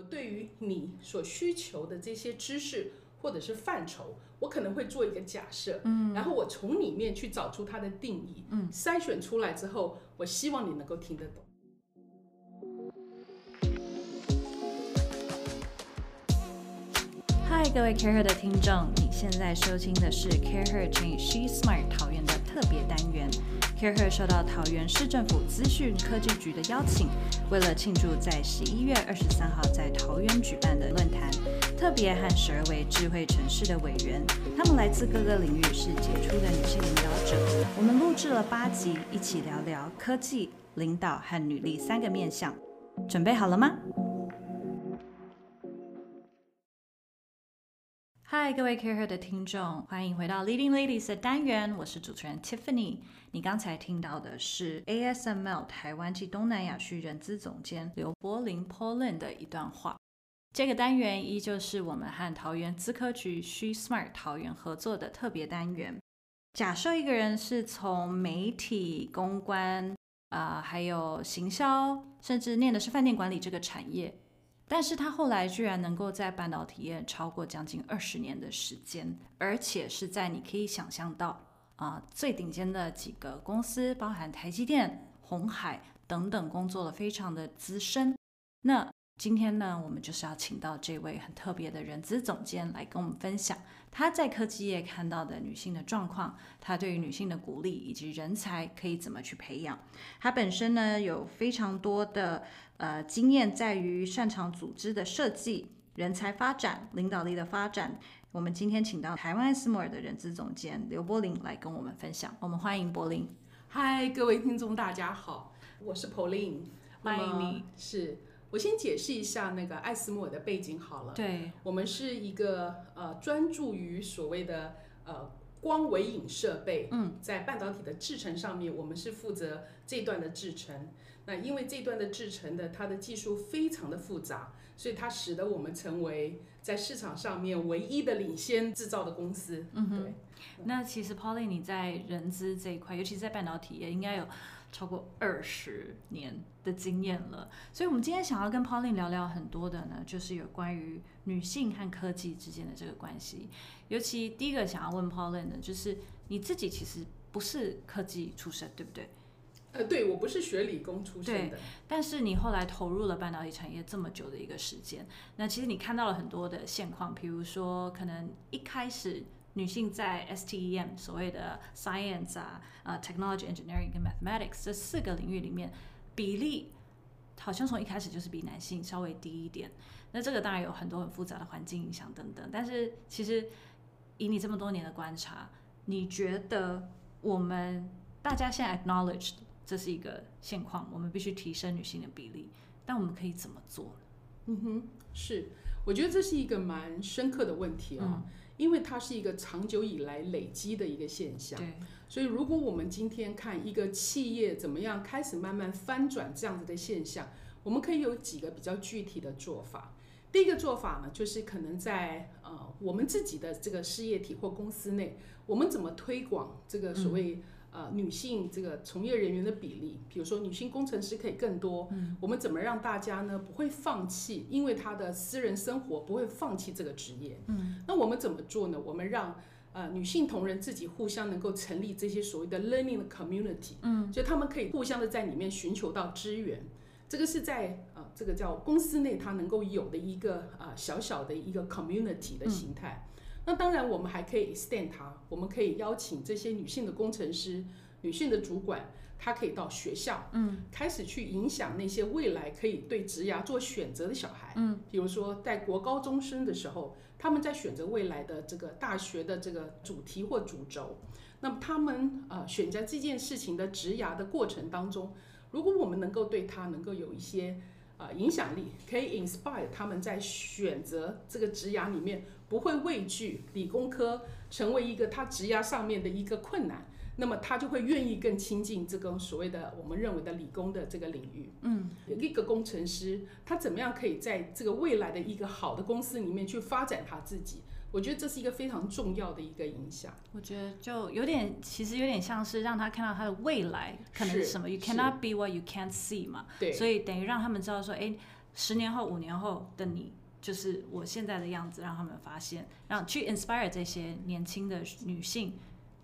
我对于你所需求的这些知识或者是范畴，我可能会做一个假设，嗯，然后我从里面去找出它的定义，嗯，筛选出来之后，我希望你能够听得懂。嗨，各位 CareHer 的听众，你现在收听的是 CareHer Change She Smart 桃园的特别单元。CareHer 受到桃园市政府资讯科技局的邀请，为了庆祝在十一月二十三号在桃园举办的论坛，特别和十二位智慧城市的委员，他们来自各个领域，是杰出的女性领导者。我们录制了八集，一起聊聊科技、领导和女力三个面向。准备好了吗？嗨，各位 Care 的听众，欢迎回到 Leading Ladies 的单元，我是主持人 Tiffany。你刚才听到的是 ASML 台湾及东南亚区人资总监刘柏林 Pauline 的一段话。这个单元依旧是我们和桃园资科局 She Smart 桃园合作的特别单元。假设一个人是从媒体、公关啊，还有行销，甚至念的是饭店管理这个产业。但是他后来居然能够在半导体业超过将近二十年的时间，而且是在你可以想象到啊最顶尖的几个公司，包含台积电、红海等等，工作了非常的资深。那今天呢，我们就是要请到这位很特别的人资总监来跟我们分享他在科技业看到的女性的状况，他对于女性的鼓励以及人才可以怎么去培养。他本身呢有非常多的呃经验，在于擅长组织的设计、人才发展、领导力的发展。我们今天请到台湾斯摩尔的人资总监刘柏林来跟我们分享。我们欢迎柏林。嗨，各位听众，大家好，我是 Pauline，欢迎你。是。我先解释一下那个艾斯莫尔的背景好了。对，我们是一个呃专注于所谓的呃光微影设备。嗯，在半导体的制程上面，我们是负责这段的制程。那因为这段的制程的它的技术非常的复杂，所以它使得我们成为在市场上面唯一的领先制造的公司。嗯对。那其实 Polly 你在人资这一块，尤其是在半导体也，应该有。超过二十年的经验了，所以我们今天想要跟 Pauline 聊聊很多的呢，就是有关于女性和科技之间的这个关系。尤其第一个想要问 Pauline 的，就是你自己其实不是科技出身，对不对？呃，对我不是学理工出身的，但是你后来投入了半导体产业这么久的一个时间，那其实你看到了很多的现况，比如说可能一开始。女性在 STEM 所谓的 science 啊、呃 technology、engineering 跟 mathematics 这四个领域里面，比例好像从一开始就是比男性稍微低一点。那这个当然有很多很复杂的环境影响等等。但是其实以你这么多年的观察，你觉得我们大家现在 acknowledge 这是一个现况，我们必须提升女性的比例，但我们可以怎么做？嗯哼，是，我觉得这是一个蛮深刻的问题啊。因为它是一个长久以来累积的一个现象，所以如果我们今天看一个企业怎么样开始慢慢翻转这样子的现象，我们可以有几个比较具体的做法。第一个做法呢，就是可能在呃我们自己的这个事业体或公司内，我们怎么推广这个所谓。呃，女性这个从业人员的比例，比如说女性工程师可以更多。嗯，我们怎么让大家呢不会放弃？因为她的私人生活不会放弃这个职业。嗯，那我们怎么做呢？我们让呃女性同仁自己互相能够成立这些所谓的 learning community。嗯，就他们可以互相的在里面寻求到资源。这个是在呃这个叫公司内它能够有的一个啊小小的一个 community 的形态。那当然，我们还可以 extend 它，我们可以邀请这些女性的工程师、女性的主管，她可以到学校，嗯，开始去影响那些未来可以对职涯做选择的小孩，嗯，比如说在国高中生的时候，他们在选择未来的这个大学的这个主题或主轴，那么他们呃选择这件事情的职涯的过程当中，如果我们能够对他能够有一些呃影响力，可以 inspire 他们在选择这个职涯里面。不会畏惧理工科成为一个他职涯上面的一个困难，那么他就会愿意更亲近这个所谓的我们认为的理工的这个领域。嗯，一个工程师他怎么样可以在这个未来的一个好的公司里面去发展他自己？我觉得这是一个非常重要的一个影响。我觉得就有点，其实有点像是让他看到他的未来可能是什么。You cannot be what you can't see 嘛。对。所以等于让他们知道说，哎。十年后、五年后的你，就是我现在的样子，让他们发现，让去 inspire 这些年轻的女性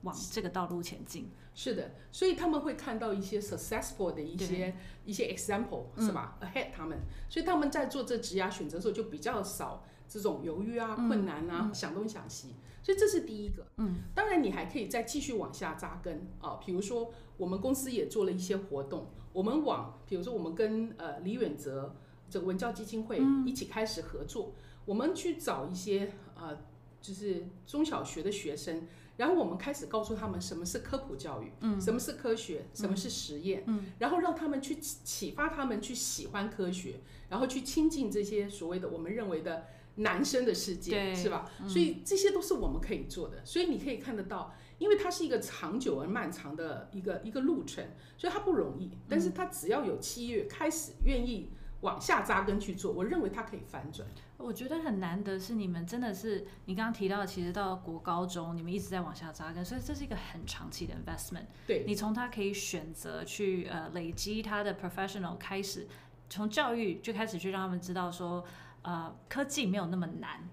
往这个道路前进。是的，所以他们会看到一些 successful 的一些一些 example 是吧？ahead 他们，所以他们在做这职涯选择的时候就比较少这种犹豫啊、困难啊、想东想西。所以这是第一个。嗯，当然你还可以再继续往下扎根啊，比如说我们公司也做了一些活动，我们往，比如说我们跟呃李远哲这个文教基金会一起开始合作，我们去找一些呃就是中小学的学生。然后我们开始告诉他们什么是科普教育，嗯，什么是科学，什么是实验，嗯，然后让他们去启发他们去喜欢科学，然后去亲近这些所谓的我们认为的男生的世界，是吧？所以这些都是我们可以做的。所以你可以看得到，因为它是一个长久而漫长的一个一个路程，所以它不容易。但是它只要有七月开始愿意往下扎根去做，我认为它可以反转。我觉得很难得是你们真的是你刚刚提到，其实到国高中你们一直在往下扎根，所以这是一个很长期的 investment。对，你从他可以选择去呃累积他的 professional 开始，从教育就开始去让他们知道说，呃，科技没有那么难。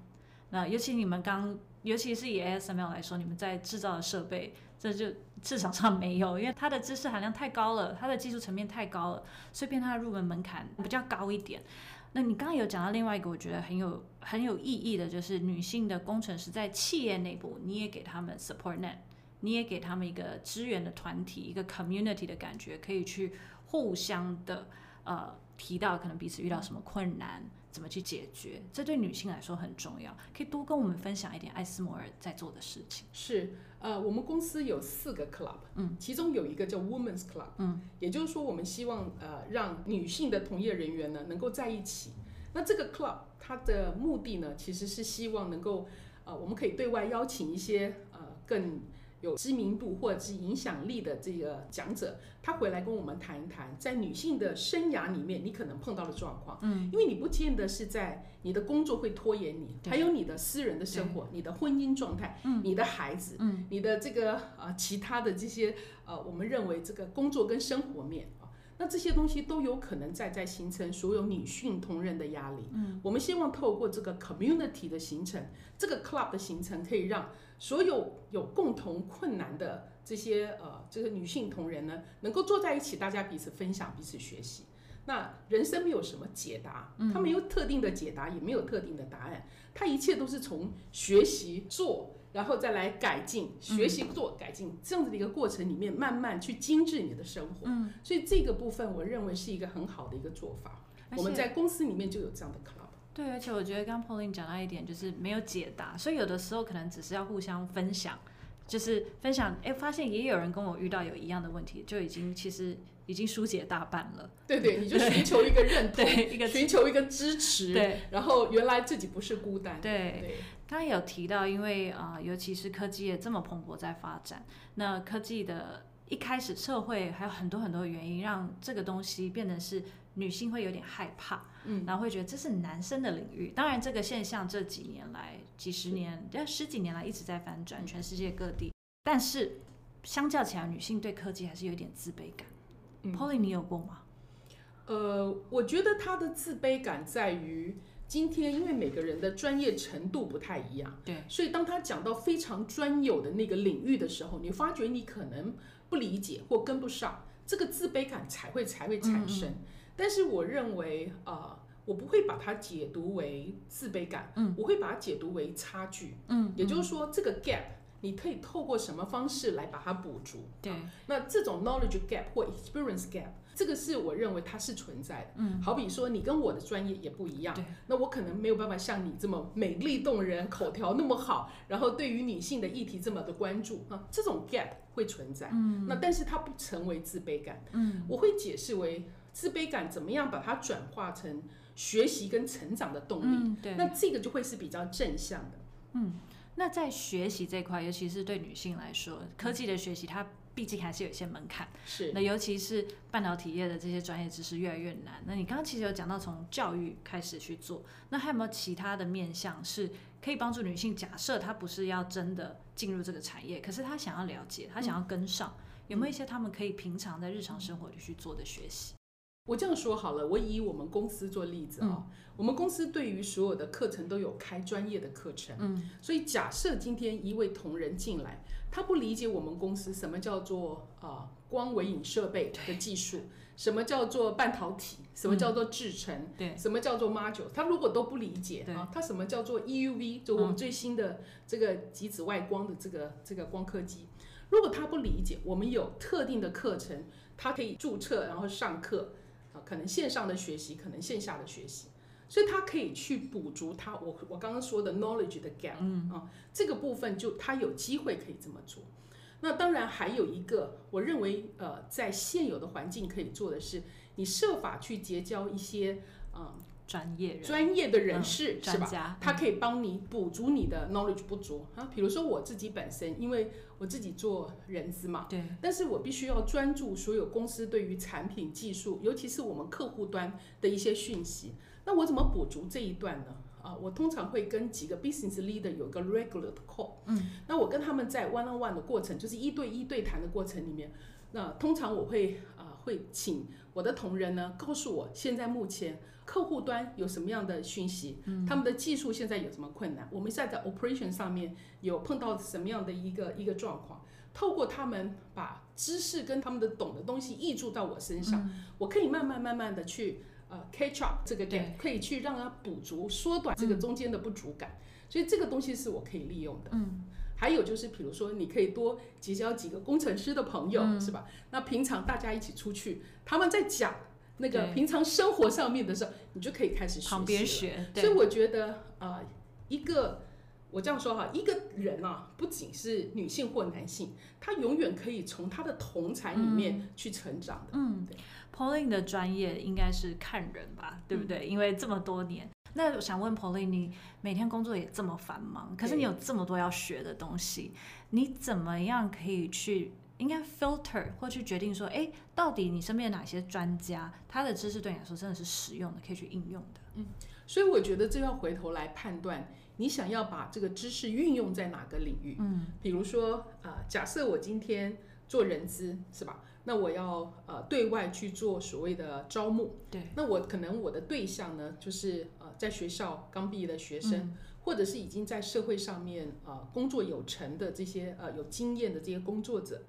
那尤其你们刚，尤其是以 ASML 来说，你们在制造的设备，这就市场上没有，因为它的知识含量太高了，它的技术层面太高了，所以变它的入门门槛比较高一点。那你刚刚有讲到另外一个，我觉得很有很有意义的，就是女性的工程师在企业内部，你也给他们 support net，你也给他们一个支援的团体，一个 community 的感觉，可以去互相的呃提到可能彼此遇到什么困难，怎么去解决，这对女性来说很重要。可以多跟我们分享一点艾斯摩尔在做的事情。是。呃，我们公司有四个 club，嗯，其中有一个叫 Women's Club，嗯，也就是说，我们希望呃让女性的同业人员呢能够在一起。那这个 club 它的目的呢，其实是希望能够呃，我们可以对外邀请一些呃更。有知名度或者是影响力的这个讲者，他回来跟我们谈一谈，在女性的生涯里面，你可能碰到的状况。嗯，因为你不见得是在你的工作会拖延你，还有你的私人的生活、你的婚姻状态、你的孩子、你的这个呃其他的这些呃，我们认为这个工作跟生活面啊，那这些东西都有可能在在形成所有女性同仁的压力。嗯，我们希望透过这个 community 的形成，这个 club 的形成，可以让。所有有共同困难的这些呃，这个女性同仁呢，能够坐在一起，大家彼此分享、彼此学习。那人生没有什么解答，它没有特定的解答，也没有特定的答案，它一切都是从学习做，然后再来改进，学习做改进这样子的一个过程里面，慢慢去精致你的生活。嗯，所以这个部分我认为是一个很好的一个做法。我们在公司里面就有这样的 club。对，而且我觉得刚 Pauline 讲到一点，就是没有解答，所以有的时候可能只是要互相分享，就是分享，哎，发现也有人跟我遇到有一样的问题，就已经其实已经疏解大半了。对对，你就寻求一个认同，对，一个寻求一个支持，对，然后原来自己不是孤单。对，刚刚有提到，因为啊，尤其是科技业这么蓬勃在发展，那科技的一开始社会还有很多很多原因，让这个东西变得是。女性会有点害怕，嗯，然后会觉得这是男生的领域。当然，这个现象这几年来、几十年、要十几年来一直在反转，全世界各地。但是，相较起来，女性对科技还是有点自卑感。Polly，你有过吗？呃，我觉得他的自卑感在于今天，因为每个人的专业程度不太一样，对，所以当他讲到非常专有的那个领域的时候，你发觉你可能不理解或跟不上，这个自卑感才会才会产生。但是我认为，呃，我不会把它解读为自卑感，嗯，我会把它解读为差距，嗯，也就是说，这个 gap 你可以透过什么方式来把它补足？对，那这种 knowledge gap 或 experience gap，这个是我认为它是存在的，嗯，好比说你跟我的专业也不一样，那我可能没有办法像你这么美丽动人，口条那么好，然后对于女性的议题这么的关注啊，这种 gap 会存在，嗯，那但是它不成为自卑感，嗯，我会解释为。自卑感怎么样把它转化成学习跟成长的动力？嗯，对，那这个就会是比较正向的。嗯，那在学习这块，尤其是对女性来说，科技的学习它毕竟还是有一些门槛。是，那尤其是半导体业的这些专业知识越来越难。那你刚刚其实有讲到从教育开始去做，那还有没有其他的面向是可以帮助女性？假设她不是要真的进入这个产业，可是她想要了解，她想要跟上，有没有一些他们可以平常在日常生活里去做的学习？我这样说好了，我以我们公司做例子啊。我们公司对于所有的课程都有开专业的课程，嗯，所以假设今天一位同仁进来，他不理解我们公司什么叫做啊光微影设备的技术，什么叫做半导体，什么叫做制程，对，什么叫做 module，他如果都不理解啊，他什么叫做 EUV，就我们最新的这个极紫外光的这个这个光刻机，如果他不理解，我们有特定的课程，他可以注册然后上课。可能线上的学习，可能线下的学习，所以他可以去补足他我我刚刚说的 knowledge 的 gap 啊，这个部分就他有机会可以这么做。那当然还有一个，我认为呃，在现有的环境可以做的是，你设法去结交一些啊。专业专业的人士是吧？他可以帮你补足你的 knowledge 不足啊。比如说我自己本身，因为我自己做人资嘛，对，但是我必须要专注所有公司对于产品技术，尤其是我们客户端的一些讯息。那我怎么补足这一段呢？啊，我通常会跟几个 business leader 有一个 regular 的 call，嗯，那我跟他们在 one on one 的过程，就是一对一对谈的过程里面，那通常我会啊会请我的同仁呢告诉我现在目前。客户端有什么样的讯息？他们的技术现在有什么困难？我们现在在 operation 上面有碰到什么样的一个一个状况？透过他们把知识跟他们的懂的东西溢注到我身上，我可以慢慢慢慢的去呃 catch up 这个 gap，可以去让它补足、缩短这个中间的不足感。所以这个东西是我可以利用的。嗯，还有就是比如说，你可以多结交几个工程师的朋友，是吧？那平常大家一起出去，他们在讲。那个平常生活上面的时候，你就可以开始学旁边学。所以我觉得，呃，一个我这样说哈，一个人啊，不仅是女性或男性，他永远可以从他的同才里面去成长的。嗯，对。Pauline 的专业应该是看人吧，对不对？因为这么多年，那我想问 Pauline，你每天工作也这么繁忙，可是你有这么多要学的东西，你怎么样可以去？应该 filter 或去决定说，哎，到底你身边哪些专家，他的知识对你来说真的是实用的，可以去应用的。嗯，所以我觉得这要回头来判断，你想要把这个知识运用在哪个领域。嗯，比如说，呃，假设我今天做人资，是吧？那我要呃对外去做所谓的招募。对。那我可能我的对象呢，就是呃在学校刚毕业的学生，或者是已经在社会上面呃工作有成的这些呃有经验的这些工作者。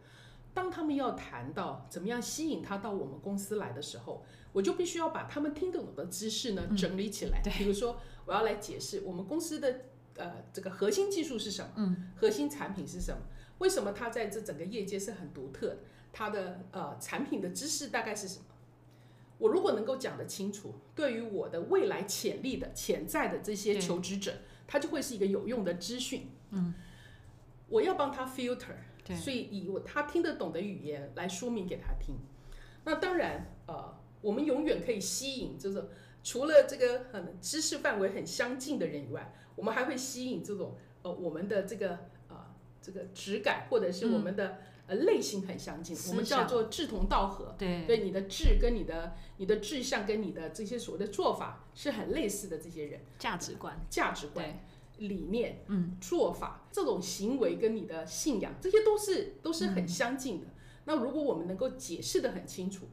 当他们要谈到怎么样吸引他到我们公司来的时候，我就必须要把他们听得懂的知识呢整理起来。比如说，我要来解释我们公司的呃这个核心技术是什么，嗯，核心产品是什么，为什么它在这整个业界是很独特的，它的呃产品的知识大概是什么。我如果能够讲得清楚，对于我的未来潜力的潜在的这些求职者，他就会是一个有用的资讯。嗯，我要帮他 filter。所以以我他听得懂的语言来说明给他听，那当然呃，我们永远可以吸引，就是除了这个很知识范围很相近的人以外，我们还会吸引这种呃我们的这个呃这个质感或者是我们的呃类型很相近，我们叫做志同道合。对，对你的志跟你的你的志向跟你的这些所谓的做法是很类似的这些人，价值观，价值观。理念、嗯，做法，这种行为跟你的信仰，这些都是都是很相近的。那如果我们能够解释的很清楚，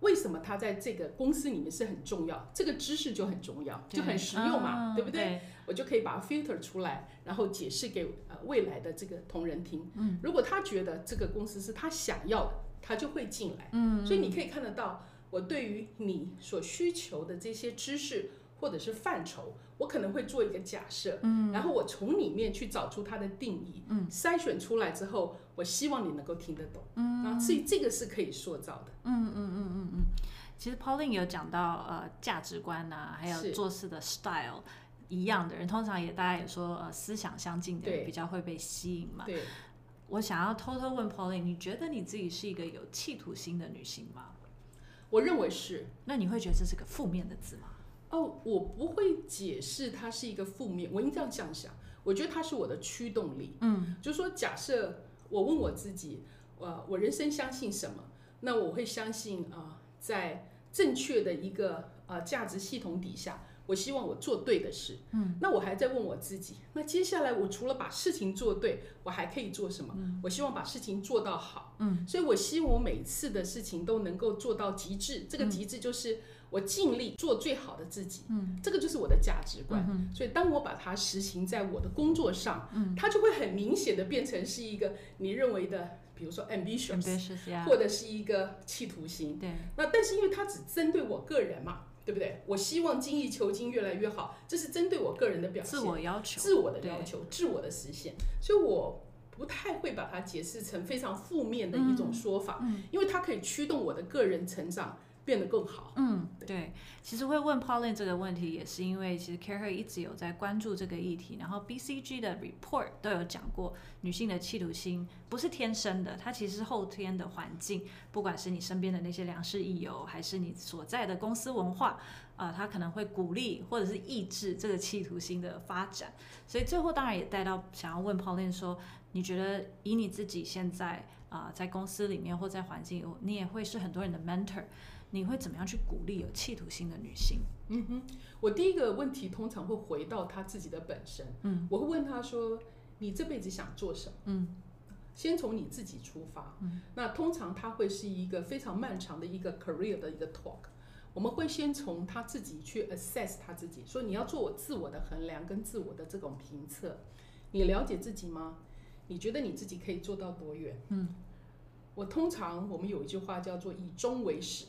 为什么他在这个公司里面是很重要，这个知识就很重要，就很实用嘛，对不对？我就可以把它 filter 出来，然后解释给呃未来的这个同仁听。嗯，如果他觉得这个公司是他想要的，他就会进来。嗯，所以你可以看得到，我对于你所需求的这些知识。或者是范畴，我可能会做一个假设，嗯，然后我从里面去找出它的定义，嗯，筛选出来之后，我希望你能够听得懂，嗯，啊，所以这个是可以塑造的，嗯嗯嗯嗯嗯。其实 Pauline 有讲到呃价值观呐，还有做事的 style 一样的人，通常也大家也说呃思想相近的人比较会被吸引嘛。对。我想要偷偷问 Pauline，你觉得你自己是一个有企图心的女性吗？我认为是。那你会觉得这是个负面的字吗？哦，我不会解释它是一个负面，我应该这样想，我觉得它是我的驱动力。嗯，就是说，假设我问我自己，呃，我人生相信什么？那我会相信啊，在正确的一个呃价值系统底下，我希望我做对的事。嗯，那我还在问我自己，那接下来我除了把事情做对，我还可以做什么？我希望把事情做到好。嗯，所以我希望我每次的事情都能够做到极致。这个极致就是我尽力做最好的自己。嗯，这个就是我的价值观。所以当我把它实行在我的工作上，嗯，它就会很明显的变成是一个你认为的。比如说 ambitious，或者是一个企图心。对。那但是因为它只针对我个人嘛，对不对？我希望精益求精越来越好，这是针对我个人的表现。自我要求。自我的要求，自我的实现。所以我不太会把它解释成非常负面的一种说法，因为它可以驱动我的个人成长。变得更好。嗯，对，其实会问 Pauline 这个问题，也是因为其实 Care 一直有在关注这个议题，然后 BCG 的 report 都有讲过，女性的企图心不是天生的，它其实是后天的环境，不管是你身边的那些良师益友，还是你所在的公司文化，啊，它可能会鼓励或者是抑制这个企图心的发展。所以最后当然也带到想要问 Pauline 说，你觉得以你自己现在啊在公司里面或在环境，你也会是很多人的 mentor。你会怎么样去鼓励有企图心的女性？嗯哼，我第一个问题通常会回到她自己的本身。嗯，我会问她说：“你这辈子想做什么？”嗯，先从你自己出发。嗯，那通常她会是一个非常漫长的一个 career 的一个 talk。我们会先从她自己去 assess 她自己，说你要做我自我的衡量跟自我的这种评测。你了解自己吗？你觉得你自己可以做到多远？嗯。我通常我们有一句话叫做以终为始，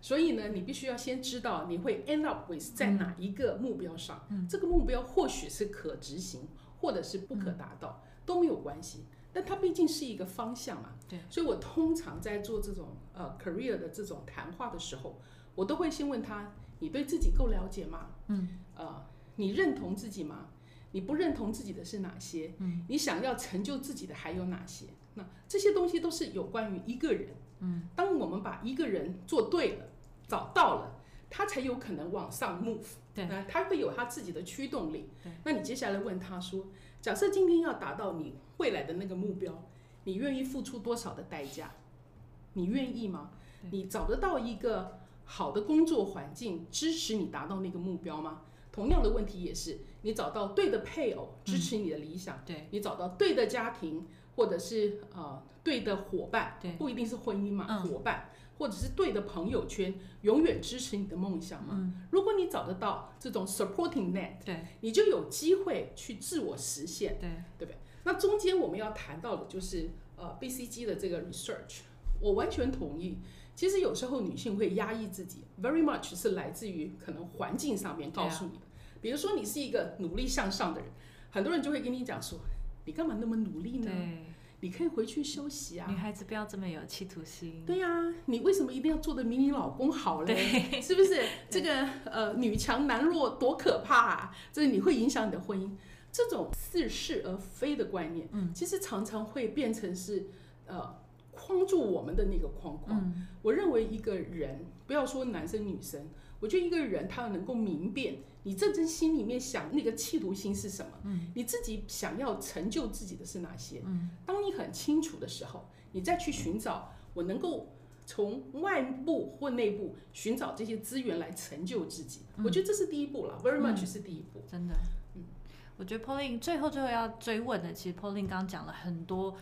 所以呢，你必须要先知道你会 end up with 在哪一个目标上。这个目标或许是可执行，或者是不可达到，都没有关系。但它毕竟是一个方向嘛。对。所以我通常在做这种呃 career 的这种谈话的时候，我都会先问他：你对自己够了解吗？嗯。呃，你认同自己吗？你不认同自己的是哪些？嗯。你想要成就自己的还有哪些？那这些东西都是有关于一个人，嗯，当我们把一个人做对了，找到了，他才有可能往上 move，对，他会有他自己的驱动力。那你接下来问他说，假设今天要达到你未来的那个目标，你愿意付出多少的代价？你愿意吗？你找得到一个好的工作环境支持你达到那个目标吗？同样的问题也是，你找到对的配偶支持你的理想，对你找到对的家庭。或者是呃对的伙伴，不一定是婚姻嘛，伙伴，或者是对的朋友圈，永远支持你的梦想嘛。如果你找得到这种 supporting net，对，你就有机会去自我实现，对，对不对？那中间我们要谈到的就是呃 BCG 的这个 research，我完全同意。其实有时候女性会压抑自己，very much 是来自于可能环境上面告诉你的。比如说你是一个努力向上的人，很多人就会跟你讲说。你干嘛那么努力呢？你可以回去休息啊。女孩子不要这么有企图心。对呀，你为什么一定要做的比你老公好嘞？是不是？这个呃，女强男弱多可怕啊！这你会影响你的婚姻。这种似是而非的观念，嗯，其实常常会变成是呃框住我们的那个框框。我认为一个人，不要说男生女生。我觉得一个人他要能够明辨你真正心里面想那个企图心是什么，嗯，你自己想要成就自己的是哪些，嗯，当你很清楚的时候，你再去寻找我能够从外部或内部寻找这些资源来成就自己，我觉得这是第一步了，very much 是第一步，真的，嗯，我觉得 Pauline 最后最后要追问的，其实 Pauline 刚刚讲了很多。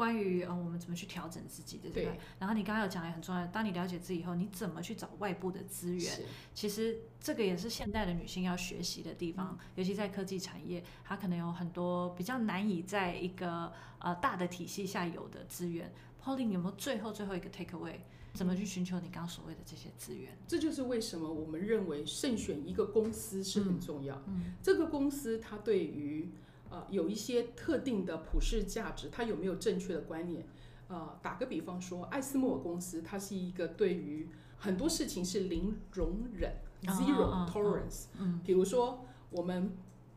关于嗯，我们怎么去调整自己的这个，然后你刚刚有讲也很重要。当你了解自己以后，你怎么去找外部的资源？其实这个也是现代的女性要学习的地方，尤其在科技产业，它可能有很多比较难以在一个呃大的体系下有的资源。Pauline 有没有最后最后一个 take away？怎么去寻求你刚刚所谓的这些资源？这就是为什么我们认为慎选一个公司是很重要。嗯，这个公司它对于呃，有一些特定的普世价值，它有没有正确的观念？呃，打个比方说，艾斯莫尔公司，它是一个对于很多事情是零容忍 （zero tolerance）。嗯，比如说我们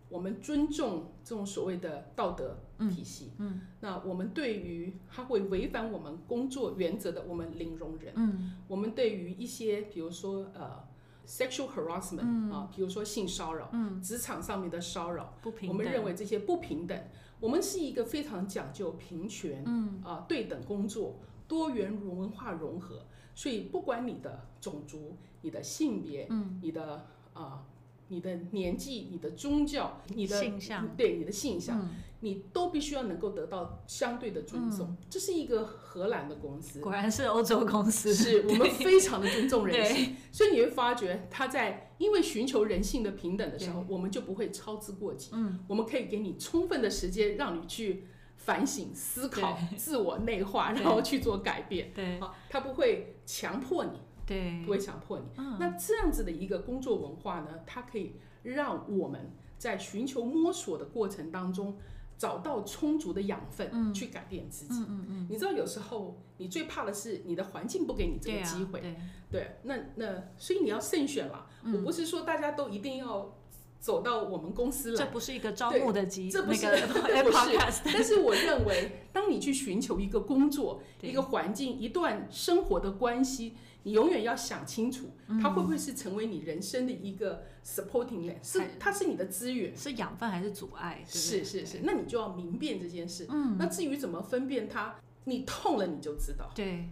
我们尊重这种所谓的道德体系。嗯，那我们对于它会违反我们工作原则的，我们零容忍。嗯，我们对于一些比如说呃。Sexual harassment 啊，比如说性骚扰，职场上面的骚扰，我们认为这些不平等。我们是一个非常讲究平权，啊，对等工作，多元文化融合。所以不管你的种族、你的性别、你的啊。你的年纪、你的宗教、你的性向，对你的性向，你都必须要能够得到相对的尊重。这是一个荷兰的公司，果然是欧洲公司，是我们非常的尊重人性，所以你会发觉他在因为寻求人性的平等的时候，我们就不会操之过急。嗯，我们可以给你充分的时间，让你去反省、思考、自我内化，然后去做改变。对，好他不会强迫你。对，不会强迫你。那这样子的一个工作文化呢，它可以让我们在寻求摸索的过程当中，找到充足的养分，去改变自己。嗯嗯嗯。你知道，有时候你最怕的是你的环境不给你这个机会。对。对。那那，所以你要慎选了。我不是说大家都一定要走到我们公司来。这不是一个招募的机，这不是。不是。但是我认为，当你去寻求一个工作、一个环境、一段生活的关系。你永远要想清楚，它会不会是成为你人生的一个 supporting net？是它是你的资源，是养分还是阻碍？是是是，那你就要明辨这件事。嗯，那至于怎么分辨它，你痛了你就知道，对，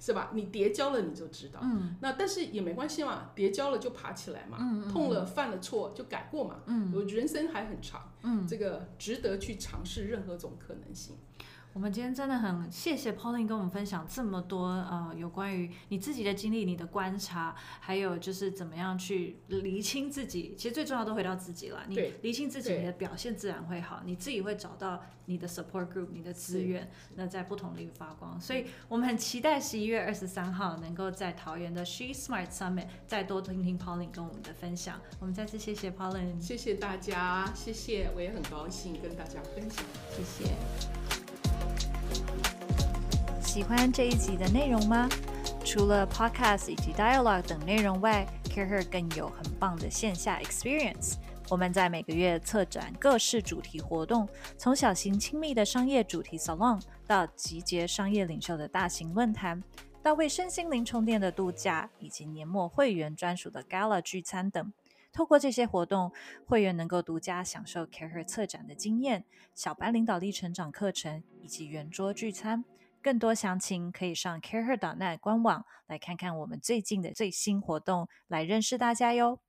是吧？你叠交了你就知道。嗯，那但是也没关系嘛，叠交了就爬起来嘛。嗯痛了犯了错就改过嘛。嗯，我人生还很长。嗯，这个值得去尝试任何种可能性。我们今天真的很谢谢 Pauline 跟我们分享这么多呃有关于你自己的经历、你的观察，还有就是怎么样去厘清自己。其实最重要都回到自己了。你厘清自己，你的表现自然会好，你自己会找到你的 support group、你的资源，那在不同领域发光。所以我们很期待十一月二十三号能够在桃园的 She Smart Summit 再多听听 Pauline 跟我们的分享。我们再次谢谢 Pauline，谢谢大家，谢谢，我也很高兴跟大家分享，谢谢。喜欢这一集的内容吗？除了 podcast 以及 dialogue 等内容外，CareHer 更有很棒的线下 experience。我们在每个月策展各式主题活动，从小型亲密的商业主题 salon，到集结商业领袖的大型论坛，到为身心灵充电的度假，以及年末会员专属的 gala 聚餐等。透过这些活动，会员能够独家享受 CareHer 策展的经验、小班领导力成长课程以及圆桌聚餐。更多详情可以上 CareHer.net 官网来看看我们最近的最新活动，来认识大家哟。